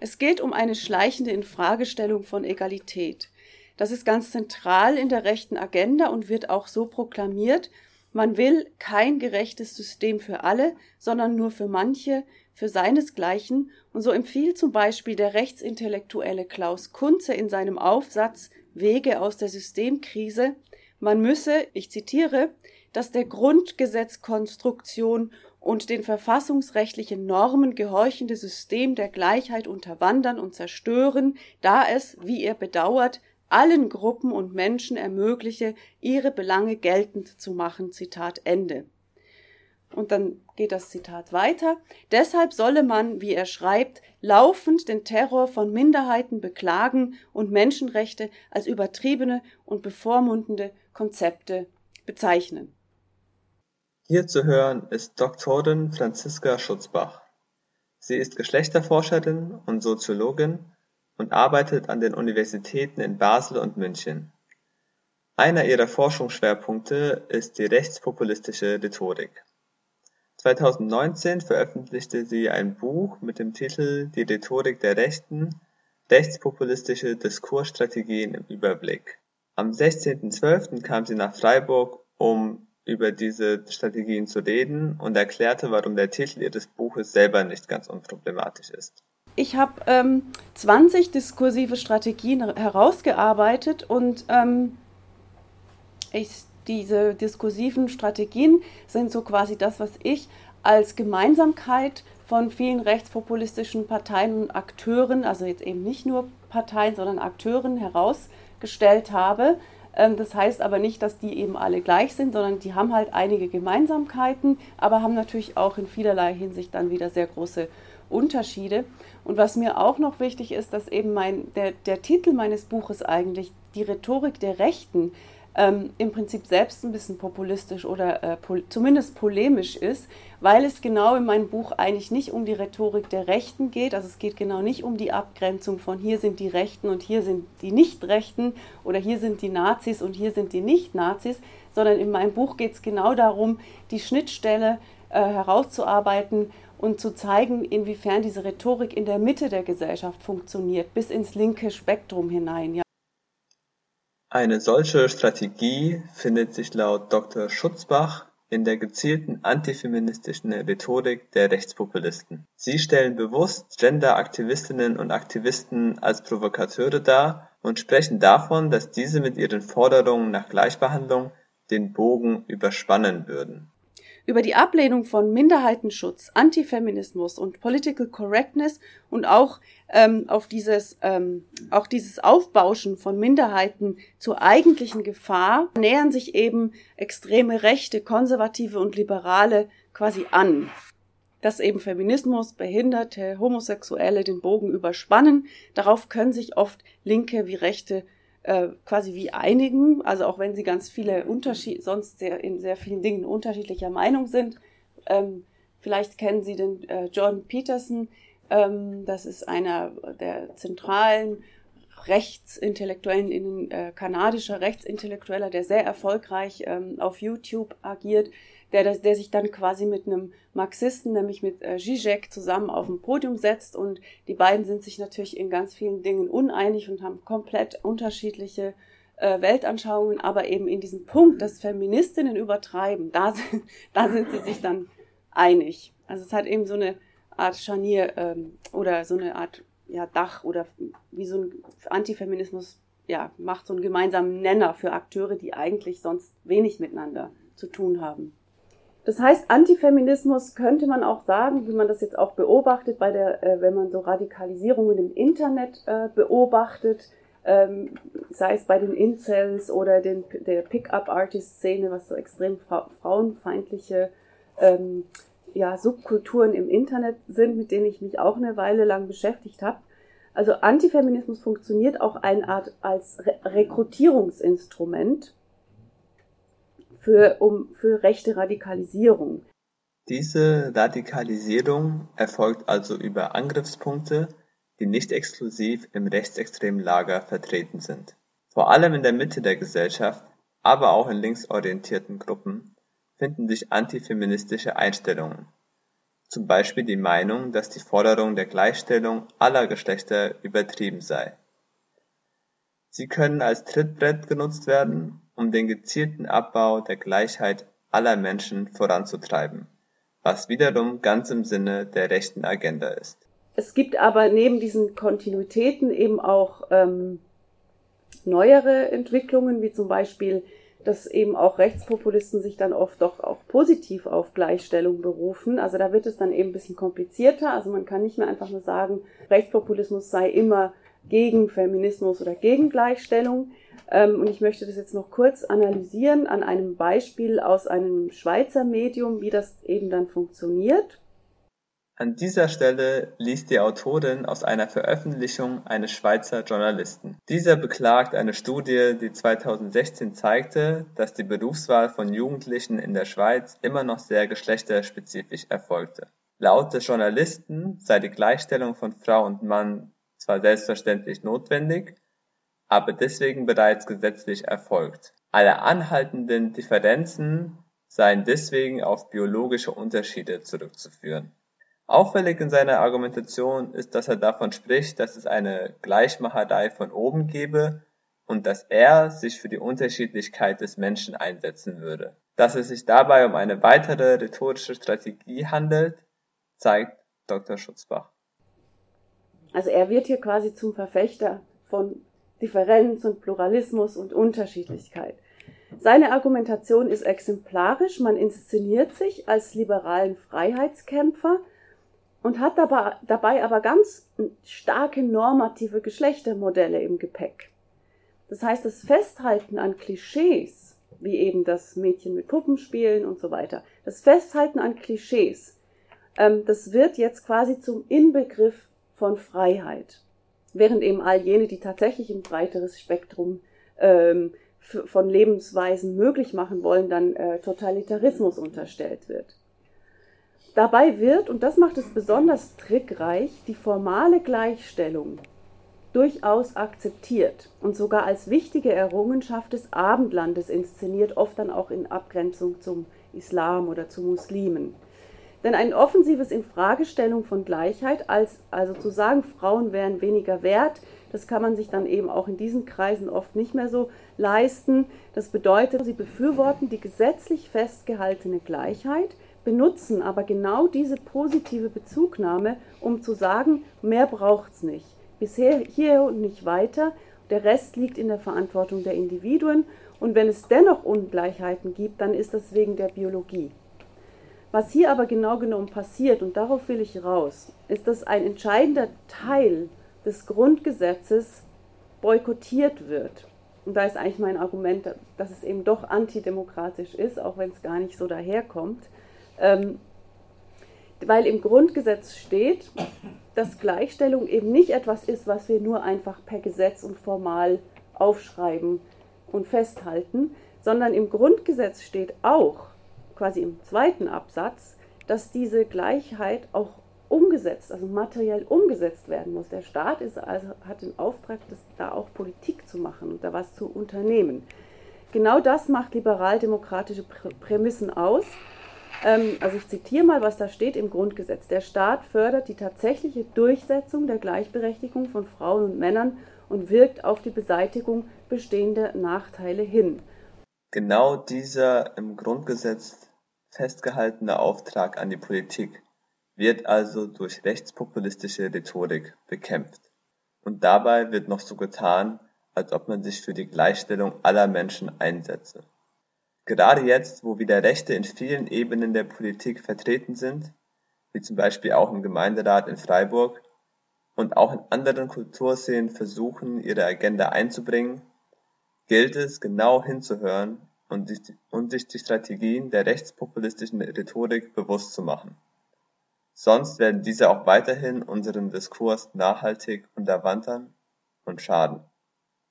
Es geht um eine schleichende Infragestellung von Egalität. Das ist ganz zentral in der rechten Agenda und wird auch so proklamiert. Man will kein gerechtes System für alle, sondern nur für manche, für seinesgleichen. Und so empfiehlt zum Beispiel der Rechtsintellektuelle Klaus Kunze in seinem Aufsatz Wege aus der Systemkrise, man müsse, ich zitiere, dass der Grundgesetzkonstruktion und den verfassungsrechtlichen Normen gehorchende System der Gleichheit unterwandern und zerstören, da es, wie er bedauert, allen Gruppen und Menschen ermögliche, ihre Belange geltend zu machen. Zitat Ende. Und dann geht das Zitat weiter. Deshalb solle man, wie er schreibt, laufend den Terror von Minderheiten beklagen und Menschenrechte als übertriebene und bevormundende Konzepte bezeichnen. Hier zu hören ist Doktorin Franziska Schutzbach. Sie ist Geschlechterforscherin und Soziologin und arbeitet an den Universitäten in Basel und München. Einer ihrer Forschungsschwerpunkte ist die rechtspopulistische Rhetorik. 2019 veröffentlichte sie ein Buch mit dem Titel Die Rhetorik der Rechten – Rechtspopulistische Diskursstrategien im Überblick. Am 16.12. kam sie nach Freiburg, um über diese Strategien zu reden und erklärte, warum der Titel ihres Buches selber nicht ganz unproblematisch ist. Ich habe ähm, 20 diskursive Strategien herausgearbeitet und ähm, ich, diese diskursiven Strategien sind so quasi das, was ich als Gemeinsamkeit von vielen rechtspopulistischen Parteien und Akteuren, also jetzt eben nicht nur Parteien, sondern Akteuren herausgestellt habe. Ähm, das heißt aber nicht, dass die eben alle gleich sind, sondern die haben halt einige Gemeinsamkeiten, aber haben natürlich auch in vielerlei Hinsicht dann wieder sehr große Unterschiede. Und was mir auch noch wichtig ist, dass eben mein, der, der Titel meines Buches eigentlich die Rhetorik der Rechten ähm, im Prinzip selbst ein bisschen populistisch oder äh, pol zumindest polemisch ist, weil es genau in meinem Buch eigentlich nicht um die Rhetorik der Rechten geht. Also es geht genau nicht um die Abgrenzung von hier sind die Rechten und hier sind die Nicht-Rechten oder hier sind die Nazis und hier sind die Nicht-Nazis, sondern in meinem Buch geht es genau darum, die Schnittstelle äh, herauszuarbeiten und zu zeigen, inwiefern diese Rhetorik in der Mitte der Gesellschaft funktioniert, bis ins linke Spektrum hinein. Ja. Eine solche Strategie findet sich laut Dr. Schutzbach in der gezielten antifeministischen Rhetorik der Rechtspopulisten. Sie stellen bewusst Gender-Aktivistinnen und Aktivisten als Provokateure dar und sprechen davon, dass diese mit ihren Forderungen nach Gleichbehandlung den Bogen überspannen würden über die Ablehnung von Minderheitenschutz, Antifeminismus und Political Correctness und auch ähm, auf dieses, ähm, auch dieses Aufbauschen von Minderheiten zur eigentlichen Gefahr nähern sich eben extreme Rechte, konservative und Liberale quasi an. Dass eben Feminismus, Behinderte, Homosexuelle den Bogen überspannen, darauf können sich oft Linke wie Rechte äh, quasi wie einigen, also auch wenn sie ganz viele Unterschiede, sonst sehr, in sehr vielen Dingen unterschiedlicher Meinung sind. Ähm, vielleicht kennen Sie den äh, Jordan Peterson, ähm, das ist einer der zentralen Rechtsintellektuellen, in, äh, kanadischer Rechtsintellektueller, der sehr erfolgreich ähm, auf YouTube agiert der, der sich dann quasi mit einem Marxisten, nämlich mit äh, Zizek, zusammen auf dem Podium setzt und die beiden sind sich natürlich in ganz vielen Dingen uneinig und haben komplett unterschiedliche äh, Weltanschauungen, aber eben in diesem Punkt, dass Feministinnen übertreiben, da sind, da sind sie sich dann einig. Also es hat eben so eine Art Scharnier ähm, oder so eine Art ja, Dach oder wie so ein Antifeminismus ja, macht so einen gemeinsamen Nenner für Akteure, die eigentlich sonst wenig miteinander zu tun haben. Das heißt, Antifeminismus könnte man auch sagen, wie man das jetzt auch beobachtet, bei der, äh, wenn man so Radikalisierungen im Internet äh, beobachtet, ähm, sei es bei den Incels oder den, der Pickup-Artist-Szene, was so extrem fra frauenfeindliche ähm, ja, Subkulturen im Internet sind, mit denen ich mich auch eine Weile lang beschäftigt habe. Also Antifeminismus funktioniert auch eine Art als Re Rekrutierungsinstrument für, um, für rechte Radikalisierung. Diese Radikalisierung erfolgt also über Angriffspunkte, die nicht exklusiv im rechtsextremen Lager vertreten sind. Vor allem in der Mitte der Gesellschaft, aber auch in linksorientierten Gruppen finden sich antifeministische Einstellungen. Zum Beispiel die Meinung, dass die Forderung der Gleichstellung aller Geschlechter übertrieben sei. Sie können als Trittbrett genutzt werden, um den gezielten Abbau der Gleichheit aller Menschen voranzutreiben, was wiederum ganz im Sinne der rechten Agenda ist. Es gibt aber neben diesen Kontinuitäten eben auch ähm, neuere Entwicklungen, wie zum Beispiel, dass eben auch Rechtspopulisten sich dann oft doch auch positiv auf Gleichstellung berufen. Also da wird es dann eben ein bisschen komplizierter. Also man kann nicht mehr einfach nur sagen, Rechtspopulismus sei immer gegen Feminismus oder gegen Gleichstellung. Ähm, und ich möchte das jetzt noch kurz analysieren an einem Beispiel aus einem Schweizer Medium, wie das eben dann funktioniert. An dieser Stelle liest die Autorin aus einer Veröffentlichung eines Schweizer Journalisten. Dieser beklagt eine Studie, die 2016 zeigte, dass die Berufswahl von Jugendlichen in der Schweiz immer noch sehr geschlechterspezifisch erfolgte. Laut des Journalisten sei die Gleichstellung von Frau und Mann zwar selbstverständlich notwendig, aber deswegen bereits gesetzlich erfolgt. Alle anhaltenden Differenzen seien deswegen auf biologische Unterschiede zurückzuführen. Auffällig in seiner Argumentation ist, dass er davon spricht, dass es eine Gleichmacherei von oben gebe und dass er sich für die Unterschiedlichkeit des Menschen einsetzen würde. Dass es sich dabei um eine weitere rhetorische Strategie handelt, zeigt Dr. Schutzbach. Also er wird hier quasi zum Verfechter von Differenz und Pluralismus und Unterschiedlichkeit. Seine Argumentation ist exemplarisch, man inszeniert sich als liberalen Freiheitskämpfer, und hat dabei, dabei aber ganz starke normative Geschlechtermodelle im Gepäck. Das heißt, das Festhalten an Klischees, wie eben das Mädchen mit Puppen spielen und so weiter, das Festhalten an Klischees, ähm, das wird jetzt quasi zum Inbegriff von Freiheit. Während eben all jene, die tatsächlich ein breiteres Spektrum ähm, von Lebensweisen möglich machen wollen, dann äh, Totalitarismus unterstellt wird. Dabei wird, und das macht es besonders trickreich, die formale Gleichstellung durchaus akzeptiert und sogar als wichtige Errungenschaft des Abendlandes inszeniert, oft dann auch in Abgrenzung zum Islam oder zu Muslimen. Denn ein offensives Infragestellung von Gleichheit, als also zu sagen, Frauen wären weniger wert, das kann man sich dann eben auch in diesen Kreisen oft nicht mehr so leisten. Das bedeutet, sie befürworten die gesetzlich festgehaltene Gleichheit, benutzen aber genau diese positive Bezugnahme, um zu sagen, mehr braucht's nicht. Bisher hier und nicht weiter. Der Rest liegt in der Verantwortung der Individuen. Und wenn es dennoch Ungleichheiten gibt, dann ist das wegen der Biologie. Was hier aber genau genommen passiert, und darauf will ich raus, ist, dass ein entscheidender Teil des Grundgesetzes boykottiert wird. Und da ist eigentlich mein Argument, dass es eben doch antidemokratisch ist, auch wenn es gar nicht so daherkommt. Ähm, weil im Grundgesetz steht, dass Gleichstellung eben nicht etwas ist, was wir nur einfach per Gesetz und formal aufschreiben und festhalten, sondern im Grundgesetz steht auch, quasi im zweiten Absatz, dass diese Gleichheit auch umgesetzt, also materiell umgesetzt werden muss. Der Staat ist also, hat den Auftrag, das, da auch Politik zu machen und da was zu unternehmen. Genau das macht liberal-demokratische Prämissen aus also ich zitiere mal, was da steht im Grundgesetz. Der Staat fördert die tatsächliche Durchsetzung der Gleichberechtigung von Frauen und Männern und wirkt auf die Beseitigung bestehender Nachteile hin. Genau dieser im Grundgesetz festgehaltene Auftrag an die Politik wird also durch rechtspopulistische Rhetorik bekämpft. Und dabei wird noch so getan, als ob man sich für die Gleichstellung aller Menschen einsetze. Gerade jetzt, wo wieder Rechte in vielen Ebenen der Politik vertreten sind, wie zum Beispiel auch im Gemeinderat in Freiburg, und auch in anderen Kulturszenen versuchen, ihre Agenda einzubringen, gilt es, genau hinzuhören und sich die Strategien der rechtspopulistischen Rhetorik bewusst zu machen. Sonst werden diese auch weiterhin unseren Diskurs nachhaltig unterwandern und schaden